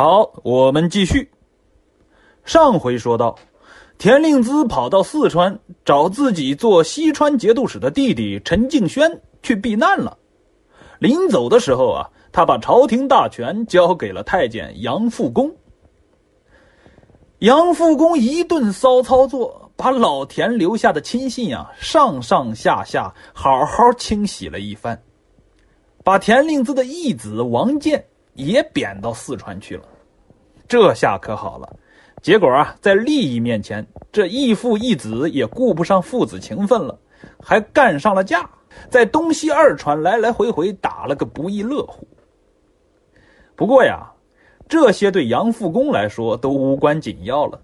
好，我们继续。上回说到，田令孜跑到四川找自己做西川节度使的弟弟陈敬轩去避难了。临走的时候啊，他把朝廷大权交给了太监杨复恭。杨复恭一顿骚操作，把老田留下的亲信啊，上上下下好好清洗了一番，把田令孜的义子王建。也贬到四川去了，这下可好了。结果啊，在利益面前，这义父义子也顾不上父子情分了，还干上了架，在东西二川来来回回打了个不亦乐乎。不过呀，这些对杨复恭来说都无关紧要了。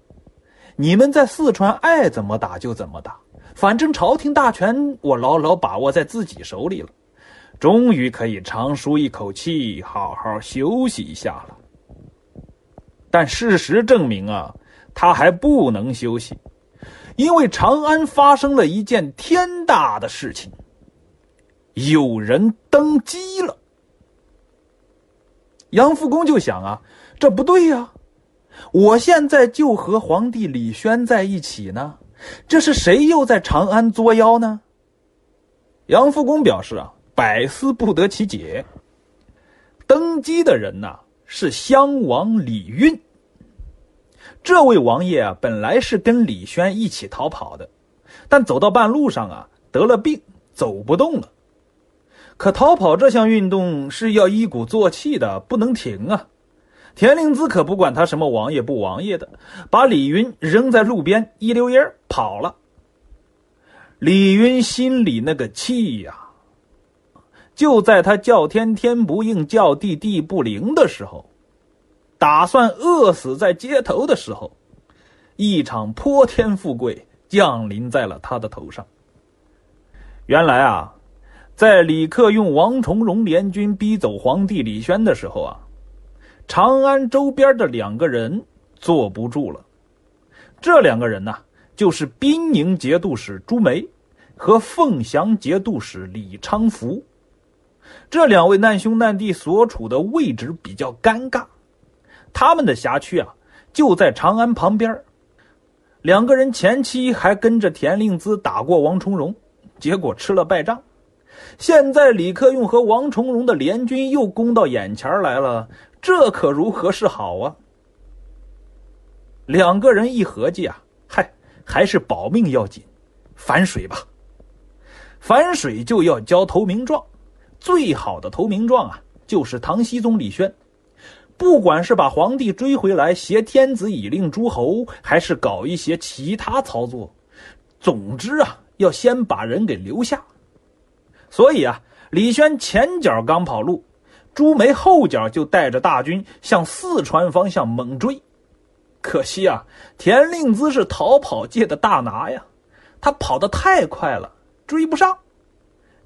你们在四川爱怎么打就怎么打，反正朝廷大权我牢牢把握在自己手里了。终于可以长舒一口气，好好休息一下了。但事实证明啊，他还不能休息，因为长安发生了一件天大的事情，有人登基了。杨复恭就想啊，这不对呀，我现在就和皇帝李轩在一起呢，这是谁又在长安作妖呢？杨复恭表示啊。百思不得其解。登基的人呐，是襄王李运。这位王爷啊，本来是跟李轩一起逃跑的，但走到半路上啊，得了病，走不动了。可逃跑这项运动是要一鼓作气的，不能停啊。田令孜可不管他什么王爷不王爷的，把李云扔在路边，一溜烟跑了。李云心里那个气呀！就在他叫天天不应，叫地地不灵的时候，打算饿死在街头的时候，一场泼天富贵降临在了他的头上。原来啊，在李克用、王重荣联军逼走皇帝李轩的时候啊，长安周边的两个人坐不住了。这两个人呢，就是滨宁节度使朱梅和凤翔节度使李昌福。这两位难兄难弟所处的位置比较尴尬，他们的辖区啊就在长安旁边。两个人前期还跟着田令孜打过王重荣，结果吃了败仗。现在李克用和王重荣的联军又攻到眼前来了，这可如何是好啊？两个人一合计啊，嗨，还是保命要紧，反水吧。反水就要交投名状。最好的投名状啊，就是唐僖宗李轩。不管是把皇帝追回来挟天子以令诸侯，还是搞一些其他操作，总之啊，要先把人给留下。所以啊，李轩前脚刚跑路，朱梅后脚就带着大军向四川方向猛追。可惜啊，田令孜是逃跑界的大拿呀，他跑得太快了，追不上。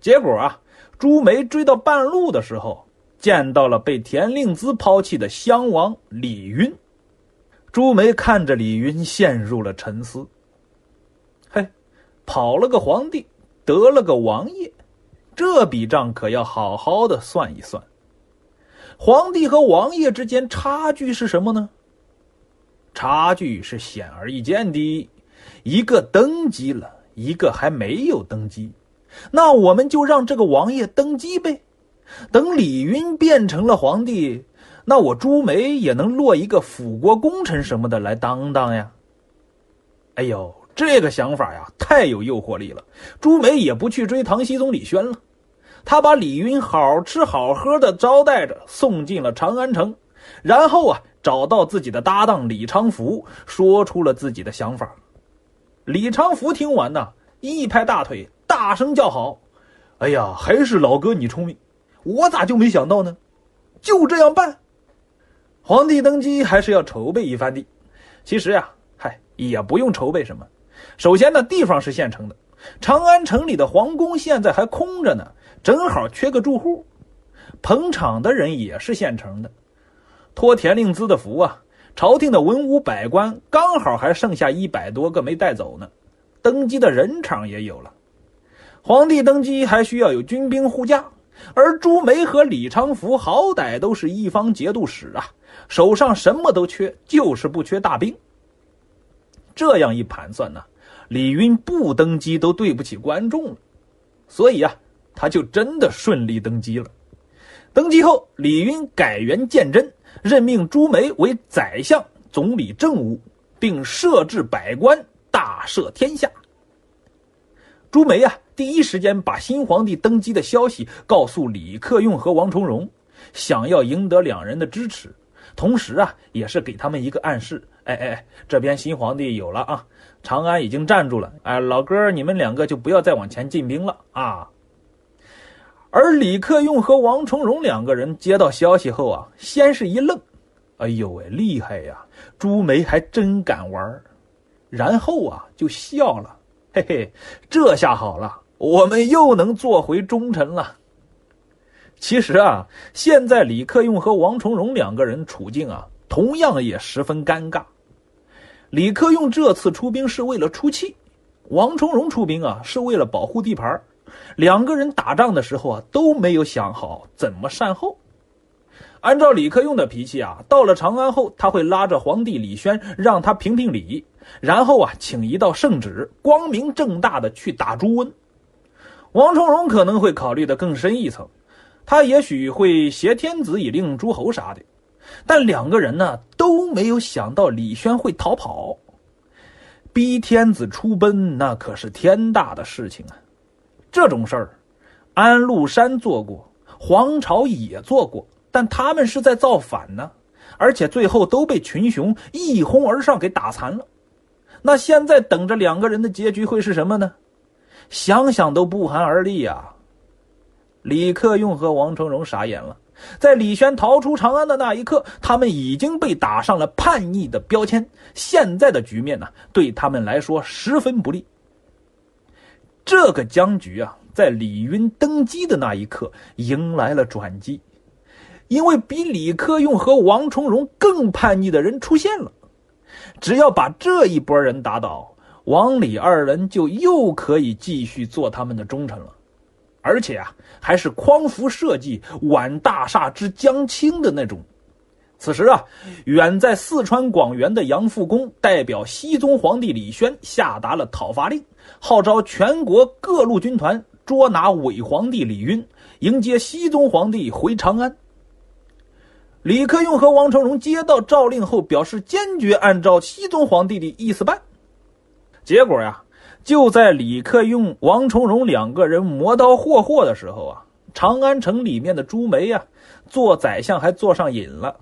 结果啊。朱梅追到半路的时候，见到了被田令孜抛弃的襄王李云。朱梅看着李云，陷入了沉思。嘿，跑了个皇帝，得了个王爷，这笔账可要好好的算一算。皇帝和王爷之间差距是什么呢？差距是显而易见的，一个登基了，一个还没有登基。那我们就让这个王爷登基呗，等李云变成了皇帝，那我朱梅也能落一个辅国功臣什么的来当当呀。哎呦，这个想法呀，太有诱惑力了。朱梅也不去追唐僖宗李轩了，他把李云好吃好喝的招待着，送进了长安城，然后啊，找到自己的搭档李昌福，说出了自己的想法。李昌福听完呢，一拍大腿。大声叫好！哎呀，还是老哥你聪明，我咋就没想到呢？就这样办。皇帝登基还是要筹备一番的。其实呀，嗨，也不用筹备什么。首先呢，地方是现成的，长安城里的皇宫现在还空着呢，正好缺个住户。捧场的人也是现成的，托田令孜的福啊，朝廷的文武百官刚好还剩下一百多个没带走呢，登基的人场也有了。皇帝登基还需要有军兵护驾，而朱梅和李昌福好歹都是一方节度使啊，手上什么都缺，就是不缺大兵。这样一盘算呢，李云不登基都对不起观众了，所以啊，他就真的顺利登基了。登基后，李云改元建真，任命朱梅为宰相、总理政务，并设置百官，大赦天下。朱梅啊，第一时间把新皇帝登基的消息告诉李克用和王重荣，想要赢得两人的支持，同时啊，也是给他们一个暗示：哎哎，这边新皇帝有了啊，长安已经站住了，哎，老哥，你们两个就不要再往前进兵了啊。而李克用和王重荣两个人接到消息后啊，先是一愣：“哎呦喂，厉害呀！朱梅还真敢玩。”然后啊，就笑了。嘿嘿，这下好了，我们又能做回忠臣了。其实啊，现在李克用和王重荣两个人处境啊，同样也十分尴尬。李克用这次出兵是为了出气，王重荣出兵啊是为了保护地盘。两个人打仗的时候啊，都没有想好怎么善后。按照李克用的脾气啊，到了长安后，他会拉着皇帝李轩让他评评理。然后啊，请一道圣旨，光明正大的去打朱温。王重荣可能会考虑的更深一层，他也许会挟天子以令诸侯啥的。但两个人呢都没有想到李轩会逃跑，逼天子出奔，那可是天大的事情啊！这种事儿，安禄山做过，黄巢也做过，但他们是在造反呢，而且最后都被群雄一哄而上给打残了。那现在等着两个人的结局会是什么呢？想想都不寒而栗呀！李克用和王重荣傻眼了，在李轩逃出长安的那一刻，他们已经被打上了叛逆的标签。现在的局面呢，对他们来说十分不利。这个僵局啊，在李云登基的那一刻迎来了转机，因为比李克用和王重荣更叛逆的人出现了。只要把这一波人打倒，王李二人就又可以继续做他们的忠臣了，而且啊，还是匡扶社稷、挽大厦之将倾的那种。此时啊，远在四川广元的杨复恭代表西宗皇帝李轩下达了讨伐令，号召全国各路军团捉拿伪皇帝李晕，迎接西宗皇帝回长安。李克用和王重荣接到诏令后，表示坚决按照西宗皇帝的意思办。结果呀，就在李克用、王重荣两个人磨刀霍霍的时候啊，长安城里面的朱梅呀，做宰相还做上瘾了。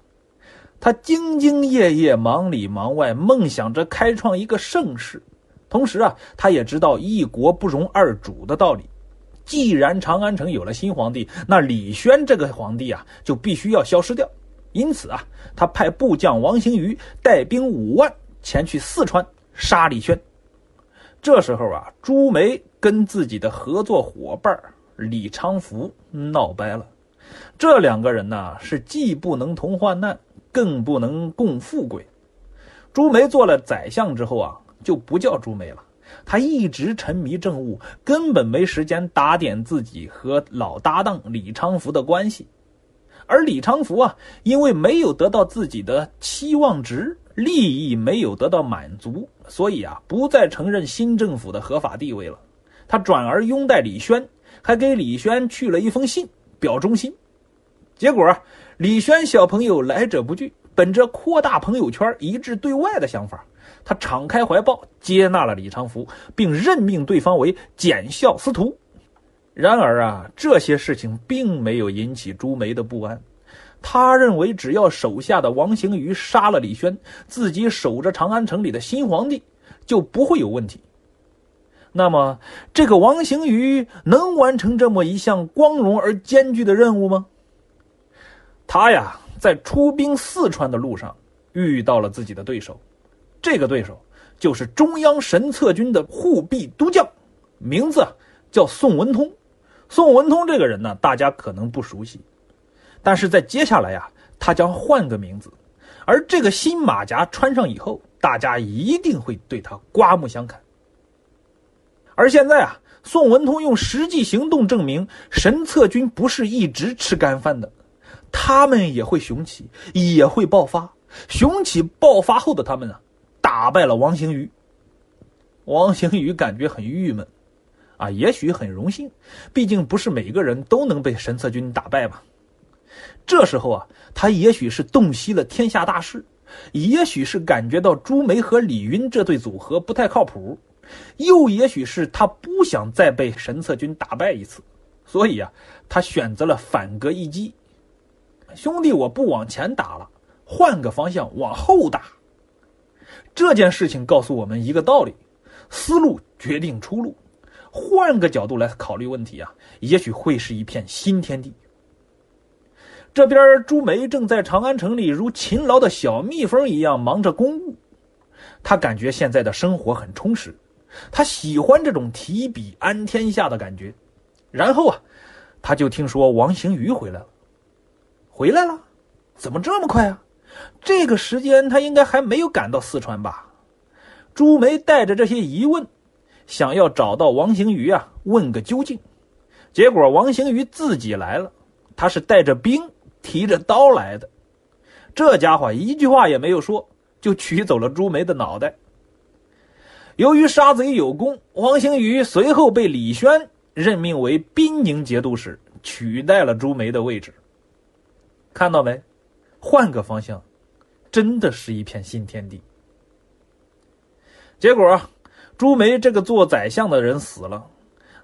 他兢兢业业，忙里忙外，梦想着开创一个盛世。同时啊，他也知道一国不容二主的道理。既然长安城有了新皇帝，那李轩这个皇帝啊，就必须要消失掉。因此啊，他派部将王行瑜带兵五万前去四川杀李轩。这时候啊，朱梅跟自己的合作伙伴李昌福闹掰了。这两个人呢，是既不能同患难，更不能共富贵。朱梅做了宰相之后啊，就不叫朱梅了。他一直沉迷政务，根本没时间打点自己和老搭档李昌福的关系。而李昌福啊，因为没有得到自己的期望值，利益没有得到满足，所以啊，不再承认新政府的合法地位了。他转而拥戴李轩，还给李轩去了一封信，表忠心。结果啊，李轩小朋友来者不拒，本着扩大朋友圈、一致对外的想法，他敞开怀抱接纳了李昌福，并任命对方为检校司徒。然而啊，这些事情并没有引起朱梅的不安。他认为，只要手下的王行瑜杀了李轩，自己守着长安城里的新皇帝就不会有问题。那么，这个王行瑜能完成这么一项光荣而艰巨的任务吗？他呀，在出兵四川的路上遇到了自己的对手，这个对手就是中央神策军的护弼都将，名字叫宋文通。宋文通这个人呢，大家可能不熟悉，但是在接下来呀，他将换个名字，而这个新马甲穿上以后，大家一定会对他刮目相看。而现在啊，宋文通用实际行动证明，神策军不是一直吃干饭的，他们也会雄起，也会爆发。雄起爆发后的他们啊，打败了王行瑜。王行瑜感觉很郁闷，啊，也许很荣幸，毕竟不是每个人都能被神策军打败吧。这时候啊，他也许是洞悉了天下大势，也许是感觉到朱梅和李云这对组合不太靠谱。又也许是他不想再被神策军打败一次，所以啊，他选择了反戈一击。兄弟，我不往前打了，换个方向往后打。这件事情告诉我们一个道理：思路决定出路。换个角度来考虑问题啊，也许会是一片新天地。这边朱梅正在长安城里如勤劳的小蜜蜂一样忙着公务，他感觉现在的生活很充实。他喜欢这种提笔安天下的感觉，然后啊，他就听说王行瑜回来了。回来了？怎么这么快啊？这个时间他应该还没有赶到四川吧？朱梅带着这些疑问，想要找到王行瑜啊，问个究竟。结果王行瑜自己来了，他是带着兵、提着刀来的。这家伙一句话也没有说，就取走了朱梅的脑袋。由于杀贼有功，王行瑜随后被李轩任命为滨宁节度使，取代了朱梅的位置。看到没？换个方向，真的是一片新天地。结果，朱梅这个做宰相的人死了，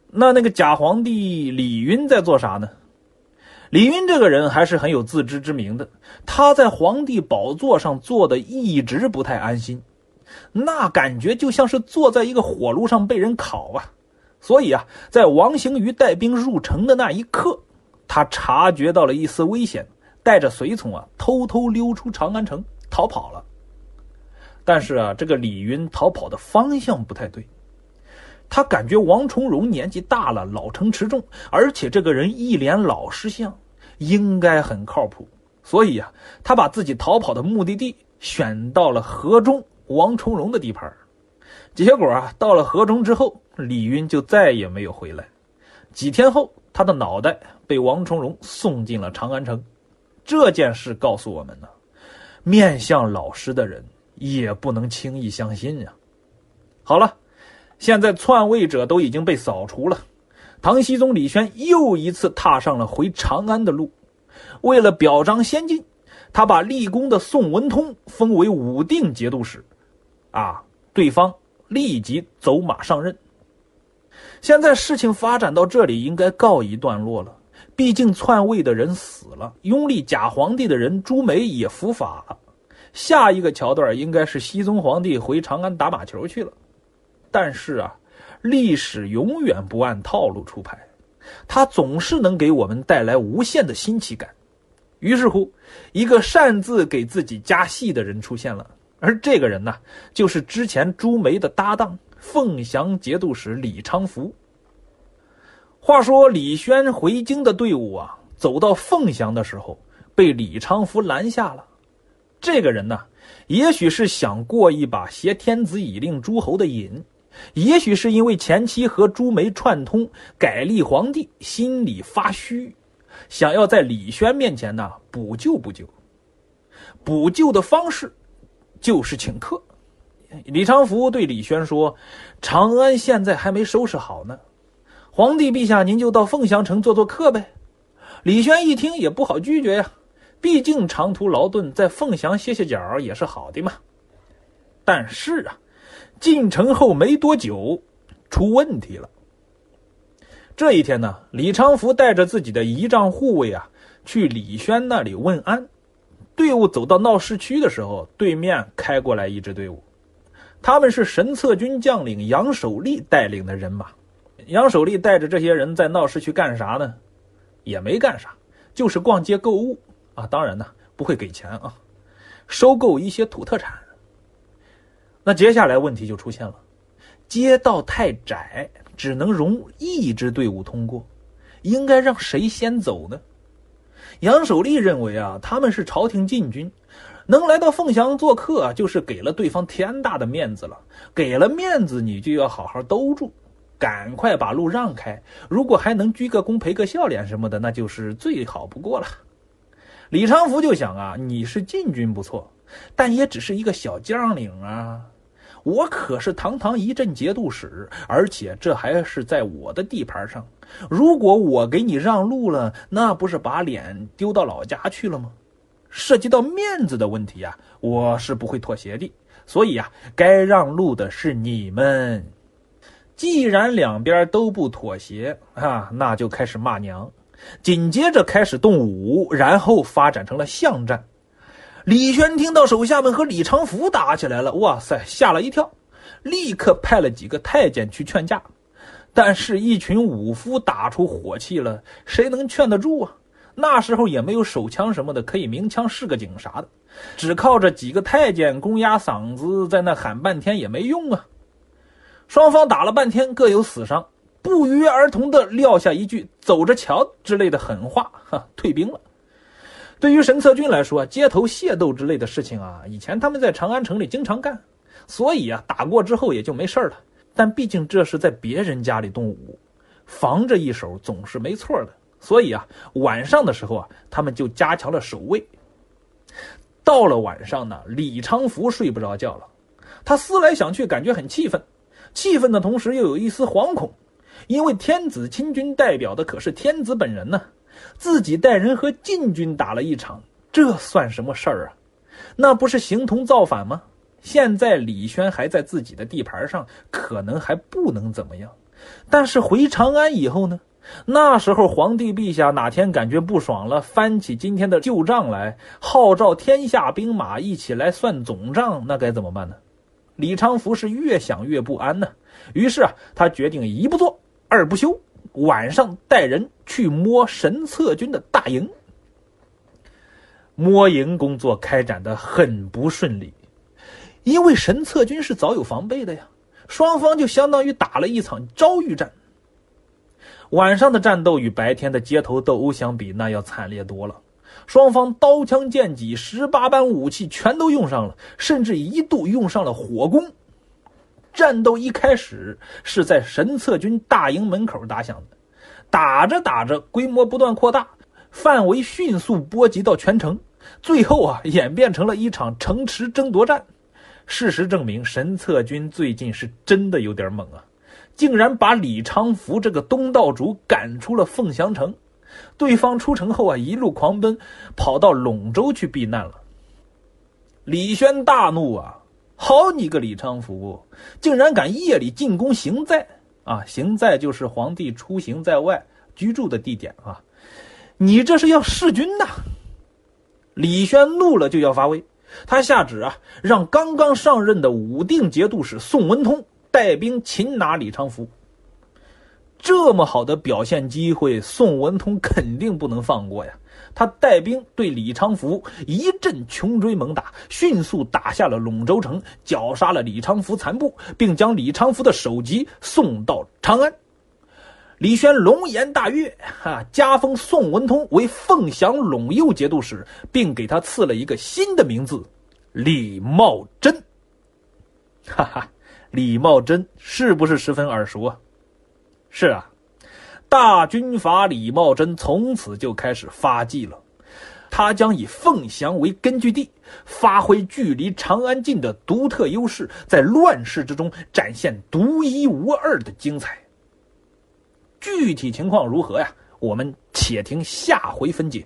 那那个假皇帝李云在做啥呢？李云这个人还是很有自知之明的，他在皇帝宝座上坐的一直不太安心。那感觉就像是坐在一个火炉上被人烤啊！所以啊，在王行瑜带兵入城的那一刻，他察觉到了一丝危险，带着随从啊，偷偷溜出长安城逃跑了。但是啊，这个李云逃跑的方向不太对，他感觉王重荣年纪大了，老成持重，而且这个人一脸老实相，应该很靠谱。所以啊，他把自己逃跑的目的地选到了河中。王重荣的地盘，结果啊，到了河中之后，李云就再也没有回来。几天后，他的脑袋被王重荣送进了长安城。这件事告诉我们呢，面相老实的人也不能轻易相信呀。好了，现在篡位者都已经被扫除了，唐僖宗李轩又一次踏上了回长安的路。为了表彰先进，他把立功的宋文通封为武定节度使。啊！对方立即走马上任。现在事情发展到这里，应该告一段落了。毕竟篡位的人死了，拥立假皇帝的人朱梅也伏法了。下一个桥段应该是熹宗皇帝回长安打马球去了。但是啊，历史永远不按套路出牌，它总是能给我们带来无限的新奇感。于是乎，一个擅自给自己加戏的人出现了。而这个人呢，就是之前朱梅的搭档凤翔节度使李昌福。话说李轩回京的队伍啊，走到凤翔的时候，被李昌福拦下了。这个人呢，也许是想过一把挟天子以令诸侯的瘾，也许是因为前期和朱梅串通改立皇帝，心里发虚，想要在李轩面前呢补救补救。补救的方式。就是请客，李昌福对李轩说：“长安现在还没收拾好呢，皇帝陛下您就到凤翔城做做客呗。”李轩一听也不好拒绝呀，毕竟长途劳顿，在凤翔歇歇脚也是好的嘛。但是啊，进城后没多久，出问题了。这一天呢，李昌福带着自己的仪仗护卫啊，去李轩那里问安。队伍走到闹市区的时候，对面开过来一支队伍，他们是神策军将领杨守立带领的人马。杨守立带着这些人在闹市区干啥呢？也没干啥，就是逛街购物啊。当然呢，不会给钱啊，收购一些土特产。那接下来问题就出现了，街道太窄，只能容一支队伍通过，应该让谁先走呢？杨守立认为啊，他们是朝廷禁军，能来到凤翔做客，就是给了对方天大的面子了。给了面子，你就要好好兜住。赶快把路让开。如果还能鞠个躬、赔个笑脸什么的，那就是最好不过了。李长福就想啊，你是禁军不错，但也只是一个小将领啊。我可是堂堂一镇节度使，而且这还是在我的地盘上。如果我给你让路了，那不是把脸丢到老家去了吗？涉及到面子的问题呀，我是不会妥协的。所以呀，该让路的是你们。既然两边都不妥协啊，那就开始骂娘。紧接着开始动武，然后发展成了巷战。李轩听到手下们和李长福打起来了，哇塞，吓了一跳，立刻派了几个太监去劝架。但是，一群武夫打出火气了，谁能劝得住啊？那时候也没有手枪什么的，可以鸣枪示个警啥的，只靠着几个太监公鸭嗓子，在那喊半天也没用啊。双方打了半天，各有死伤，不约而同的撂下一句“走着瞧”之类的狠话，哈，退兵了。对于神策军来说，街头械斗之类的事情啊，以前他们在长安城里经常干，所以啊，打过之后也就没事了。但毕竟这是在别人家里动武，防着一手总是没错的。所以啊，晚上的时候啊，他们就加强了守卫。到了晚上呢，李昌福睡不着觉了，他思来想去，感觉很气愤，气愤的同时又有一丝惶恐，因为天子亲军代表的可是天子本人呢，自己带人和禁军打了一场，这算什么事儿啊？那不是形同造反吗？现在李轩还在自己的地盘上，可能还不能怎么样，但是回长安以后呢？那时候皇帝陛下哪天感觉不爽了，翻起今天的旧账来，号召天下兵马一起来算总账，那该怎么办呢？李昌福是越想越不安呢。于是啊，他决定一不做二不休，晚上带人去摸神策军的大营。摸营工作开展的很不顺利。因为神策军是早有防备的呀，双方就相当于打了一场遭遇战。晚上的战斗与白天的街头斗殴相比，那要惨烈多了。双方刀枪剑戟十八般武器全都用上了，甚至一度用上了火攻。战斗一开始是在神策军大营门口打响的，打着打着，规模不断扩大，范围迅速波及到全城，最后啊，演变成了一场城池争夺战。事实证明，神策军最近是真的有点猛啊，竟然把李昌福这个东道主赶出了凤翔城。对方出城后啊，一路狂奔，跑到陇州去避难了。李轩大怒啊！好你个李昌福，竟然敢夜里进宫行在啊！行在就是皇帝出行在外居住的地点啊！你这是要弑君呐！李轩怒了，就要发威。他下旨啊，让刚刚上任的武定节度使宋文通带兵擒拿李昌福。这么好的表现机会，宋文通肯定不能放过呀！他带兵对李昌福一阵穷追猛打，迅速打下了陇州城，绞杀了李昌福残部，并将李昌福的首级送到长安。李轩龙颜大悦，哈，加封宋文通为凤翔陇右节度使，并给他赐了一个新的名字——李茂贞。哈哈，李茂贞是不是十分耳熟啊？是啊，大军阀李茂贞从此就开始发迹了。他将以凤翔为根据地，发挥距离长安近的独特优势，在乱世之中展现独一无二的精彩。具体情况如何呀？我们且听下回分解。